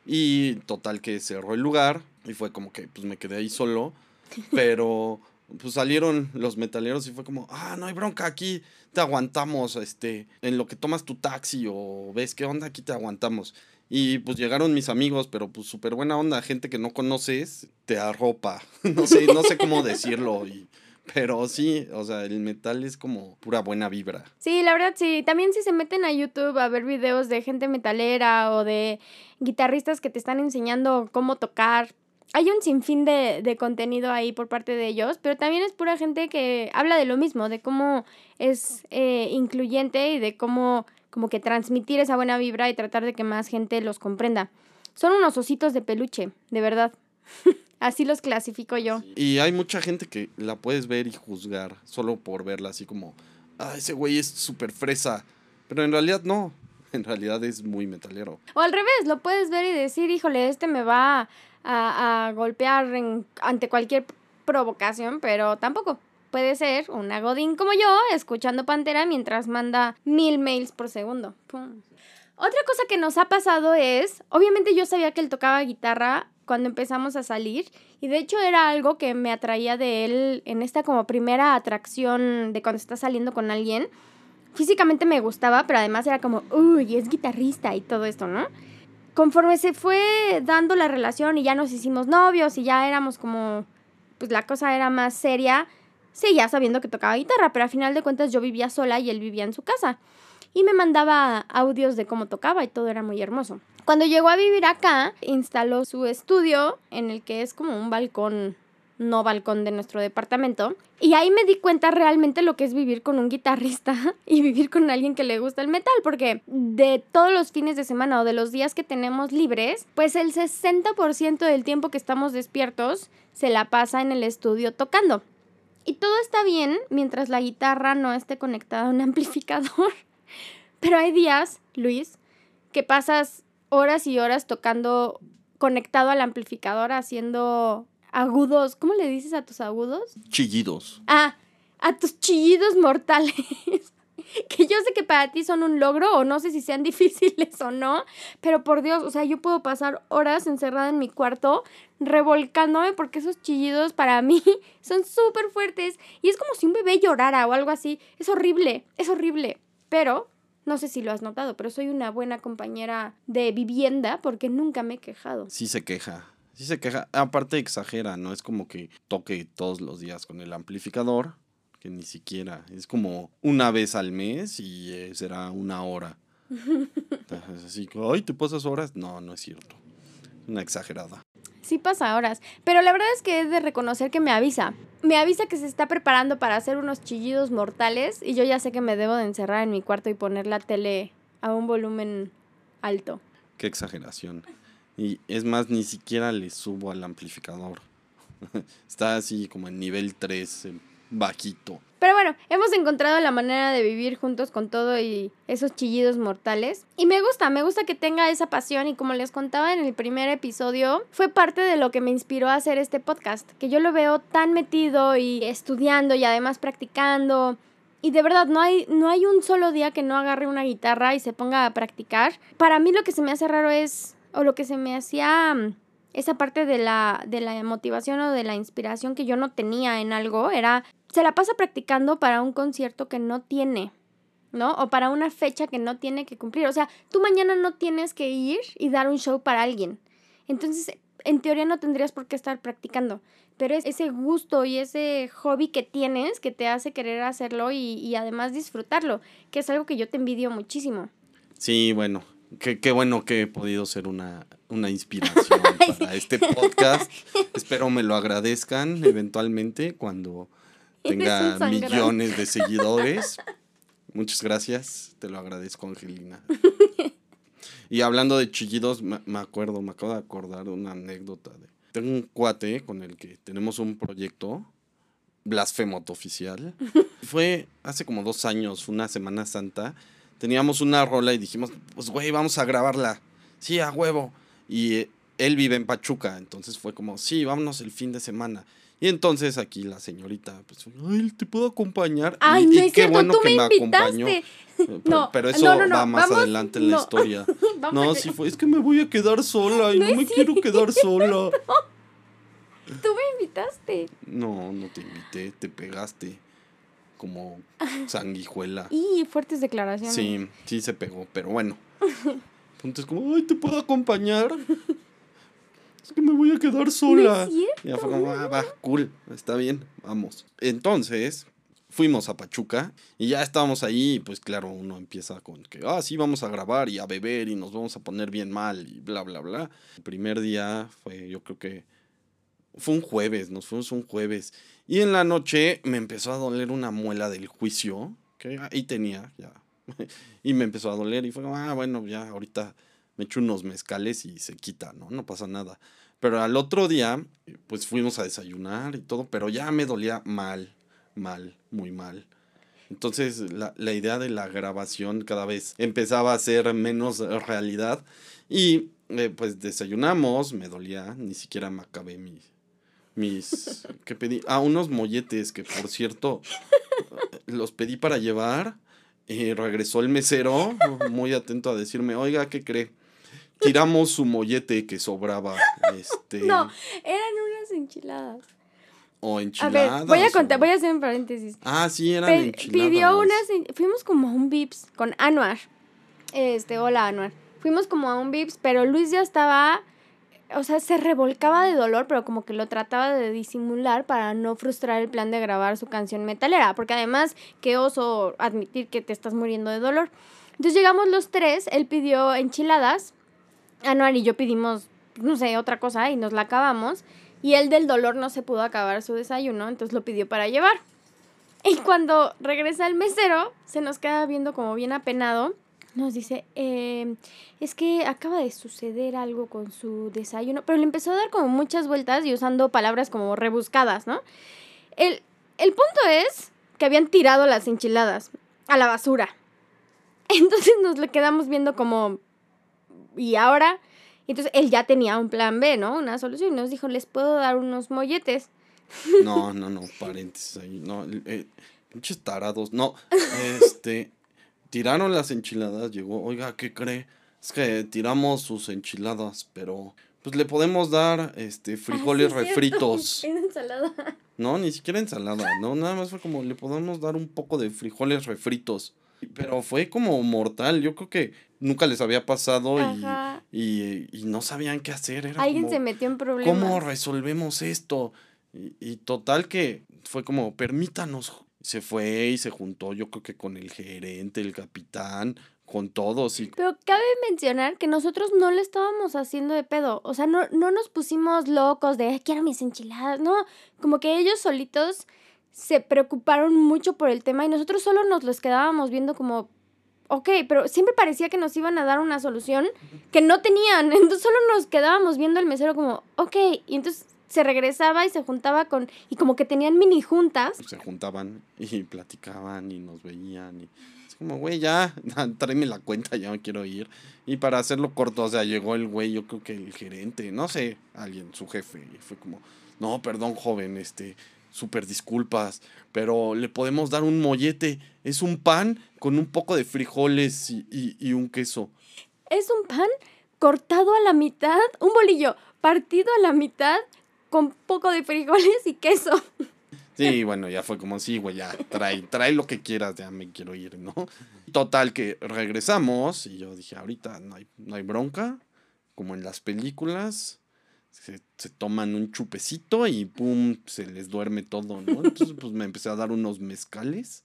S2: Y total que cerró el lugar y fue como que pues me quedé ahí solo. Pero pues salieron los metaleros y fue como, ah, no hay bronca, aquí te aguantamos, este, en lo que tomas tu taxi o ves qué onda, aquí te aguantamos. Y pues llegaron mis amigos, pero pues súper buena onda, gente que no conoces, te arropa. no sé, no sé cómo decirlo. Y, pero sí, o sea, el metal es como pura buena vibra.
S1: Sí, la verdad sí. También si se meten a YouTube a ver videos de gente metalera o de guitarristas que te están enseñando cómo tocar. Hay un sinfín de, de contenido ahí por parte de ellos, pero también es pura gente que habla de lo mismo, de cómo es eh, incluyente y de cómo como que transmitir esa buena vibra y tratar de que más gente los comprenda. Son unos ositos de peluche, de verdad. así los clasifico yo.
S2: Y hay mucha gente que la puedes ver y juzgar solo por verla, así como, ah, ese güey es súper fresa. Pero en realidad no, en realidad es muy metalero.
S1: O al revés, lo puedes ver y decir, híjole, este me va a, a golpear en, ante cualquier provocación, pero tampoco puede ser una godín como yo escuchando Pantera mientras manda mil mails por segundo. Otra cosa que nos ha pasado es, obviamente yo sabía que él tocaba guitarra cuando empezamos a salir y de hecho era algo que me atraía de él en esta como primera atracción de cuando estás saliendo con alguien. Físicamente me gustaba, pero además era como, uy, es guitarrista y todo esto, ¿no? Conforme se fue dando la relación y ya nos hicimos novios y ya éramos como, pues la cosa era más seria, seguía sabiendo que tocaba guitarra, pero al final de cuentas yo vivía sola y él vivía en su casa. Y me mandaba audios de cómo tocaba y todo era muy hermoso. Cuando llegó a vivir acá, instaló su estudio en el que es como un balcón, no balcón de nuestro departamento. Y ahí me di cuenta realmente lo que es vivir con un guitarrista y vivir con alguien que le gusta el metal, porque de todos los fines de semana o de los días que tenemos libres, pues el 60% del tiempo que estamos despiertos se la pasa en el estudio tocando. Y todo está bien mientras la guitarra no esté conectada a un amplificador. Pero hay días, Luis, que pasas horas y horas tocando conectado al amplificador haciendo agudos. ¿Cómo le dices a tus agudos?
S2: Chillidos.
S1: Ah, a tus chillidos mortales. que yo sé que para ti son un logro o no sé si sean difíciles o no, pero por Dios, o sea, yo puedo pasar horas encerrada en mi cuarto revolcándome porque esos chillidos para mí son súper fuertes y es como si un bebé llorara o algo así. Es horrible, es horrible. Pero, no sé si lo has notado, pero soy una buena compañera de vivienda porque nunca me he quejado.
S2: Sí se queja. Sí se queja. Aparte exagera, ¿no? Es como que toque todos los días con el amplificador que ni siquiera. Es como una vez al mes y eh, será una hora. Así, ay, ¿te pasas horas? No, no es cierto. Una exagerada.
S1: Sí pasa horas, pero la verdad es que es de reconocer que me avisa. Me avisa que se está preparando para hacer unos chillidos mortales y yo ya sé que me debo de encerrar en mi cuarto y poner la tele a un volumen alto.
S2: Qué exageración. Y es más, ni siquiera le subo al amplificador. Está así como en nivel 3, bajito.
S1: Pero bueno, hemos encontrado la manera de vivir juntos con todo y esos chillidos mortales. Y me gusta, me gusta que tenga esa pasión y como les contaba en el primer episodio, fue parte de lo que me inspiró a hacer este podcast, que yo lo veo tan metido y estudiando y además practicando. Y de verdad, no hay, no hay un solo día que no agarre una guitarra y se ponga a practicar. Para mí lo que se me hace raro es, o lo que se me hacía mm, esa parte de la, de la motivación o de la inspiración que yo no tenía en algo, era se la pasa practicando para un concierto que no tiene, ¿no? O para una fecha que no tiene que cumplir. O sea, tú mañana no tienes que ir y dar un show para alguien. Entonces, en teoría no tendrías por qué estar practicando, pero es ese gusto y ese hobby que tienes que te hace querer hacerlo y, y además disfrutarlo, que es algo que yo te envidio muchísimo.
S2: Sí, bueno, qué, qué bueno que he podido ser una, una inspiración para este podcast. Espero me lo agradezcan eventualmente cuando tenga millones de seguidores. Muchas gracias, te lo agradezco, Angelina. Y hablando de chillidos, me, acuerdo, me acabo de acordar una anécdota. De, tengo un cuate con el que tenemos un proyecto, Blasfemoto Oficial. Fue hace como dos años, una Semana Santa. Teníamos una rola y dijimos, pues güey, vamos a grabarla. Sí, a huevo. Y eh, él vive en Pachuca, entonces fue como, sí, vámonos el fin de semana. Y entonces aquí la señorita, pues, ay, ¿te puedo acompañar?
S1: Ay,
S2: y,
S1: no
S2: y
S1: es
S2: qué
S1: cierto,
S2: bueno
S1: tú
S2: que
S1: me
S2: me acompañó. Pero,
S1: No,
S2: pero eso
S1: no, no, no,
S2: va más
S1: vamos-
S2: adelante en la historia. No, sí fue, es que me voy a quedar sola y no, me quiero quedar sola.
S1: Tú me invitaste.
S2: No, no te invité, te pegaste como sanguijuela.
S1: Y fuertes declaraciones.
S2: Sí, sí se pegó, pero bueno. Punto es como, ay, ¿te puedo acompañar? Es que me voy a quedar sola. Y ya fue como, ah, va, cool, está bien, vamos. Entonces, fuimos a Pachuca y ya estábamos ahí, y pues claro, uno empieza con que, ah, sí, vamos a grabar y a beber y nos vamos a poner bien mal y bla, bla, bla. El primer día fue, yo creo que fue un jueves, nos fuimos un jueves. Y en la noche me empezó a doler una muela del juicio, que ahí tenía ya. y me empezó a doler y fue como, ah, bueno, ya ahorita me echo unos mezcales y se quita, ¿no? No pasa nada. Pero al otro día, pues fuimos a desayunar y todo, pero ya me dolía mal, mal, muy mal. Entonces la, la idea de la grabación cada vez empezaba a ser menos realidad. Y eh, pues desayunamos, me dolía, ni siquiera me acabé mi, mis... ¿Qué pedí? Ah, unos molletes que por cierto eh, los pedí para llevar. Y regresó el mesero, muy atento a decirme, oiga, ¿qué cree? Tiramos su mollete que sobraba. Este,
S1: No, eran unas enchiladas.
S2: O
S1: A
S2: enchiladas.
S1: ver, voy a
S2: o-
S1: contar, voy a hacer un paréntesis.
S2: Ah, sí, eran
S1: Pe-
S2: enchiladas.
S1: pidió unas, en- fuimos como a un Vips con Anuar. Este, hola Anuar. Fuimos como a un Vips, pero Luis ya estaba, o sea, se revolcaba de dolor, pero como que lo trataba de disimular para no frustrar el plan de grabar su canción metalera, porque además, qué oso admitir que te estás muriendo de dolor. Entonces llegamos los tres, él pidió enchiladas, Anuar y yo pedimos, no sé, otra cosa y nos la acabamos. Y él del dolor no se pudo acabar su desayuno, entonces lo pidió para llevar. Y cuando regresa el mesero, se nos queda viendo como bien apenado. Nos dice, "Eh, es que acaba de suceder algo con su desayuno. Pero le empezó a dar como muchas vueltas y usando palabras como rebuscadas, ¿no? El, el punto es que habían tirado las enchiladas a la basura. Entonces nos le quedamos viendo como, ¿y ahora? Entonces él ya tenía un plan B, ¿no? Una solución. Y nos dijo, les puedo dar unos molletes.
S2: No, no, no, paréntesis ahí. No, eh, pinches tarados. No, este. Tiraron las enchiladas, llegó, oiga, ¿qué cree? Es que tiramos sus enchiladas, pero pues le podemos dar este frijoles
S1: Ah, sí, es cierto.
S2: refritos.
S1: Ensalada.
S2: No, ni siquiera ensalada, no, nada más fue como le podemos dar un poco de frijoles refritos. Pero fue como mortal, yo creo que nunca les había pasado y, y, y no sabían qué hacer. Era
S1: Alguien
S2: como,
S1: se metió en problemas.
S2: ¿Cómo resolvemos esto? Y, y total que fue como, permítanos. Se fue y se juntó, yo creo que con el gerente, el capitán, con todos. Y
S1: Pero cabe mencionar que nosotros no le estábamos haciendo de pedo. O sea, no, no nos pusimos locos de "Ay, quiero mis enchiladas. No, como que ellos solitos se preocuparon mucho por el tema y nosotros solo nos los quedábamos viendo como, ok, pero siempre parecía que nos iban a dar una solución que no tenían. Entonces solo nos quedábamos viendo al mesero como, ok, y entonces se regresaba y se juntaba con, y como que tenían mini juntas.
S2: se juntaban y platicaban y nos veían. Y es como, güey, ya, tráeme la cuenta, ya me quiero ir. Y para hacerlo corto, o sea, llegó el güey, yo creo que el gerente, no sé, alguien, su jefe, y fue como, no, perdón, joven, este, súper disculpas, pero le podemos dar un mollete. Es un pan con un poco de frijoles y, y, y un queso.
S1: Es un pan cortado a la mitad, un bolillo partido a la mitad con poco de frijoles y queso.
S2: Sí, bueno, ya fue como, sí, güey, ya, trae, trae lo que quieras, ya me quiero ir, ¿no? Total, que regresamos y yo dije, ahorita no hay, no hay bronca, como en las películas, se, se toman un chupecito y pum, se les duerme todo, ¿no? Entonces, pues me empecé a dar unos mezcales.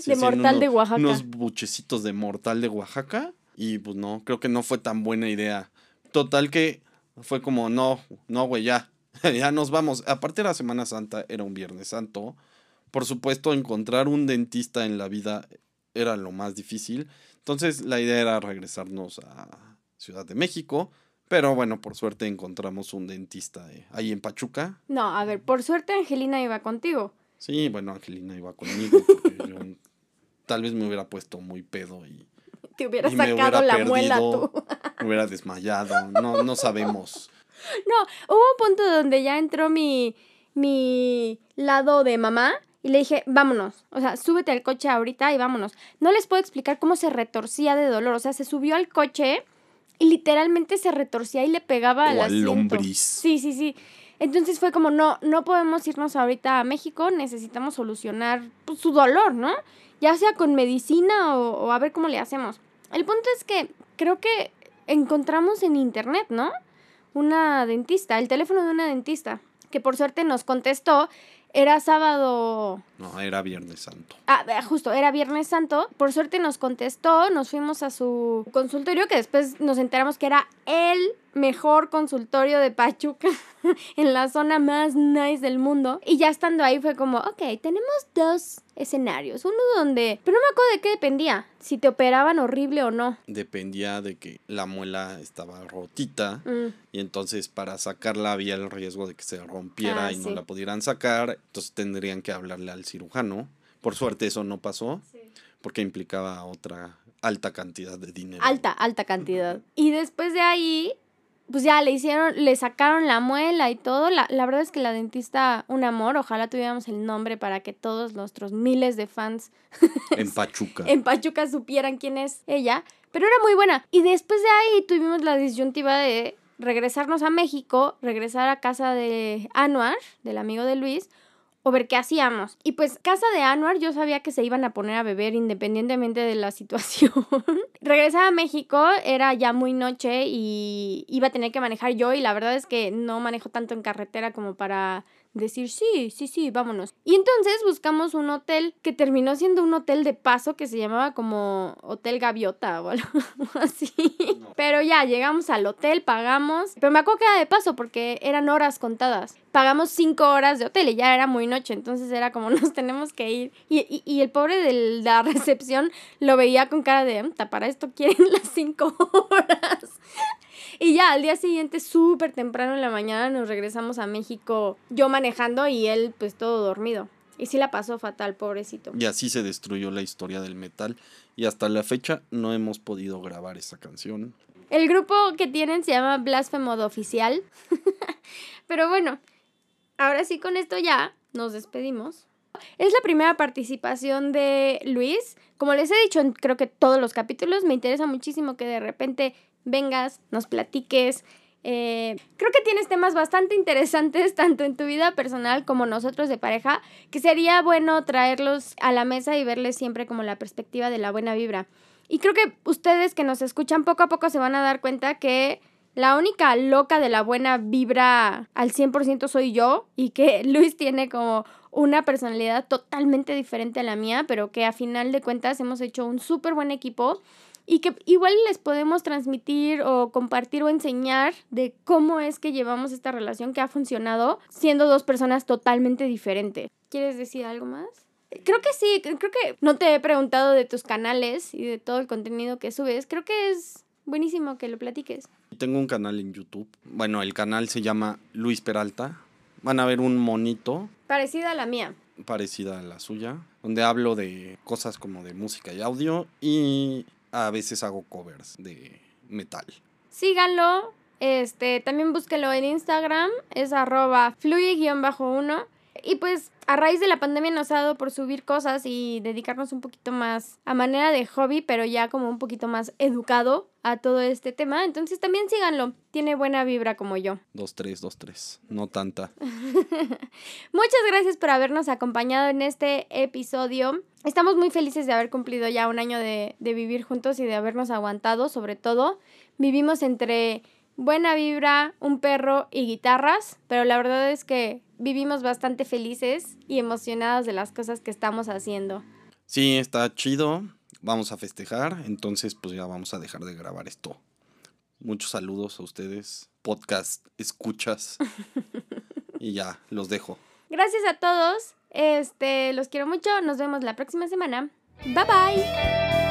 S2: Se
S1: De mortal de Oaxaca.
S2: Unos buchecitos de mortal de Oaxaca. Y pues no, creo que no fue tan buena idea. Total que fue como, no, no, güey, ya. ya nos vamos. Aparte era Semana Santa, era un Viernes Santo. Por supuesto, encontrar un dentista en la vida era lo más difícil. Entonces la idea era regresarnos a Ciudad de México. Pero bueno, por suerte encontramos un dentista eh, ahí en Pachuca.
S1: No, a ver, por suerte Angelina iba contigo.
S2: Sí, bueno, Angelina iba conmigo. Porque yo tal vez me hubiera puesto muy pedo y
S1: Te hubiera
S2: Y
S1: sacado
S2: hubiera
S1: la muela tú.
S2: me hubiera desmayado. No, no sabemos.
S1: No, hubo un punto donde ya entró mi, mi lado de mamá y le dije, vámonos. O sea, súbete al coche ahorita y vámonos. No les puedo explicar cómo se retorcía de dolor. O sea, se subió al coche y literalmente se retorcía y le pegaba
S2: O al
S1: asiento.
S2: lombriz.
S1: Sí, sí, sí. Entonces fue como, no, no podemos irnos ahorita a México, necesitamos solucionar pues, su dolor, ¿no? Ya sea con medicina o, o a ver cómo le hacemos. El punto es que creo que encontramos en internet, ¿no? Una dentista, el teléfono de una dentista, que por suerte nos contestó. Era sábado
S2: No, era Viernes Santo.
S1: Ah, justo, era Viernes Santo. Por suerte nos contestó, nos fuimos a su consultorio, que después nos enteramos que era el mejor consultorio de Pachuca, en la zona más nice del mundo. Y ya estando ahí fue como, ok, tenemos dos escenarios. Uno donde, pero no me acuerdo de qué dependía, si te operaban horrible o no.
S2: Dependía de que la muela estaba rotita.
S1: Mm,
S2: Y entonces para sacarla había el riesgo de que se rompiera
S1: Ah,
S2: y no
S1: sí.
S2: la pudieran sacar. Entonces tendrían que hablarle al cirujano. Por suerte eso no pasó porque implicaba otra alta cantidad de dinero.
S1: Alta, alta cantidad. Y después de ahí, pues ya le hicieron, le sacaron la muela y todo. La, la verdad es que la dentista, un amor, ojalá tuviéramos el nombre para que todos nuestros miles de fans
S2: En Pachuca.
S1: en Pachuca supieran quién es ella. Pero era muy buena. Y después de ahí tuvimos la disyuntiva de regresarnos a México, regresar a casa de Anuar, del amigo de Luis, o ver qué hacíamos. Y pues casa de Anuar yo sabía que se iban a poner a beber independientemente de la situación. Regresar a México era ya muy noche y iba a tener que manejar yo y la verdad es que no manejo tanto en carretera como para decir sí, sí, sí, vámonos. Y entonces buscamos un hotel que terminó siendo un hotel de paso que se llamaba como Hotel Gaviota o algo así. Pero ya llegamos al hotel, pagamos. Pero me acuerdo que era de paso porque eran horas contadas. Pagamos cinco horas de hotel y ya era muy noche, entonces era como nos tenemos que ir. Y, y, y el pobre de la recepción lo veía con cara de, "Mta, para esto quieren las cinco horas. Y ya al día siguiente, súper temprano en la mañana, nos regresamos a México, yo manejando y él pues todo dormido. Y sí la pasó fatal, pobrecito.
S2: Y así se destruyó la historia del metal. Y hasta la fecha no hemos podido grabar esa canción.
S1: El grupo que tienen se llama Blasphemo de Oficial. Pero bueno, ahora sí con esto ya nos despedimos. Es la primera participación de Luis. Como les he dicho en creo que todos los capítulos, me interesa muchísimo que de repente vengas, nos platiques. Eh, creo que tienes temas bastante interesantes tanto en tu vida personal como nosotros de pareja, que sería bueno traerlos a la mesa y verles siempre como la perspectiva de la buena vibra. Y creo que ustedes que nos escuchan poco a poco se van a dar cuenta que la única loca de la buena vibra al 100% soy yo y que Luis tiene como una personalidad totalmente diferente a la mía, pero que a final de cuentas hemos hecho un súper buen equipo y que igual les podemos transmitir o compartir o enseñar de cómo es que llevamos esta relación que ha funcionado siendo dos personas totalmente diferentes. ¿Quieres decir algo más? Creo que sí, creo que no te he preguntado de tus canales y de todo el contenido que subes. Creo que es buenísimo que lo platiques.
S2: Tengo un canal en YouTube. Bueno, el canal se llama Luis Peralta. Van a ver un monito
S1: Parecida a la mía.
S2: parecida a la suya, donde hablo de cosas como de música y audio y a veces hago covers de metal.
S1: Síganlo. Este, también búsquenlo en Instagram. Es arroba fluye-1. Y pues a raíz de la pandemia nos ha dado por subir cosas y dedicarnos un poquito más a manera de hobby, pero ya como un poquito más educado a todo este tema. Entonces también síganlo. Tiene buena vibra como yo.
S2: 2-3, 2-3. No tanta.
S1: Muchas gracias por habernos acompañado en este episodio. Estamos muy felices de haber cumplido ya un año de, de vivir juntos y de habernos aguantado, sobre todo. Vivimos entre buena vibra, un perro y guitarras, pero la verdad es que vivimos bastante felices y emocionados de las cosas que estamos haciendo.
S2: Sí, está chido. Vamos a festejar, entonces pues ya vamos a dejar de grabar esto. Muchos saludos a ustedes, podcast, escuchas. y ya, los dejo.
S1: Gracias a todos. Este, los quiero mucho. Nos vemos la próxima semana. Bye bye.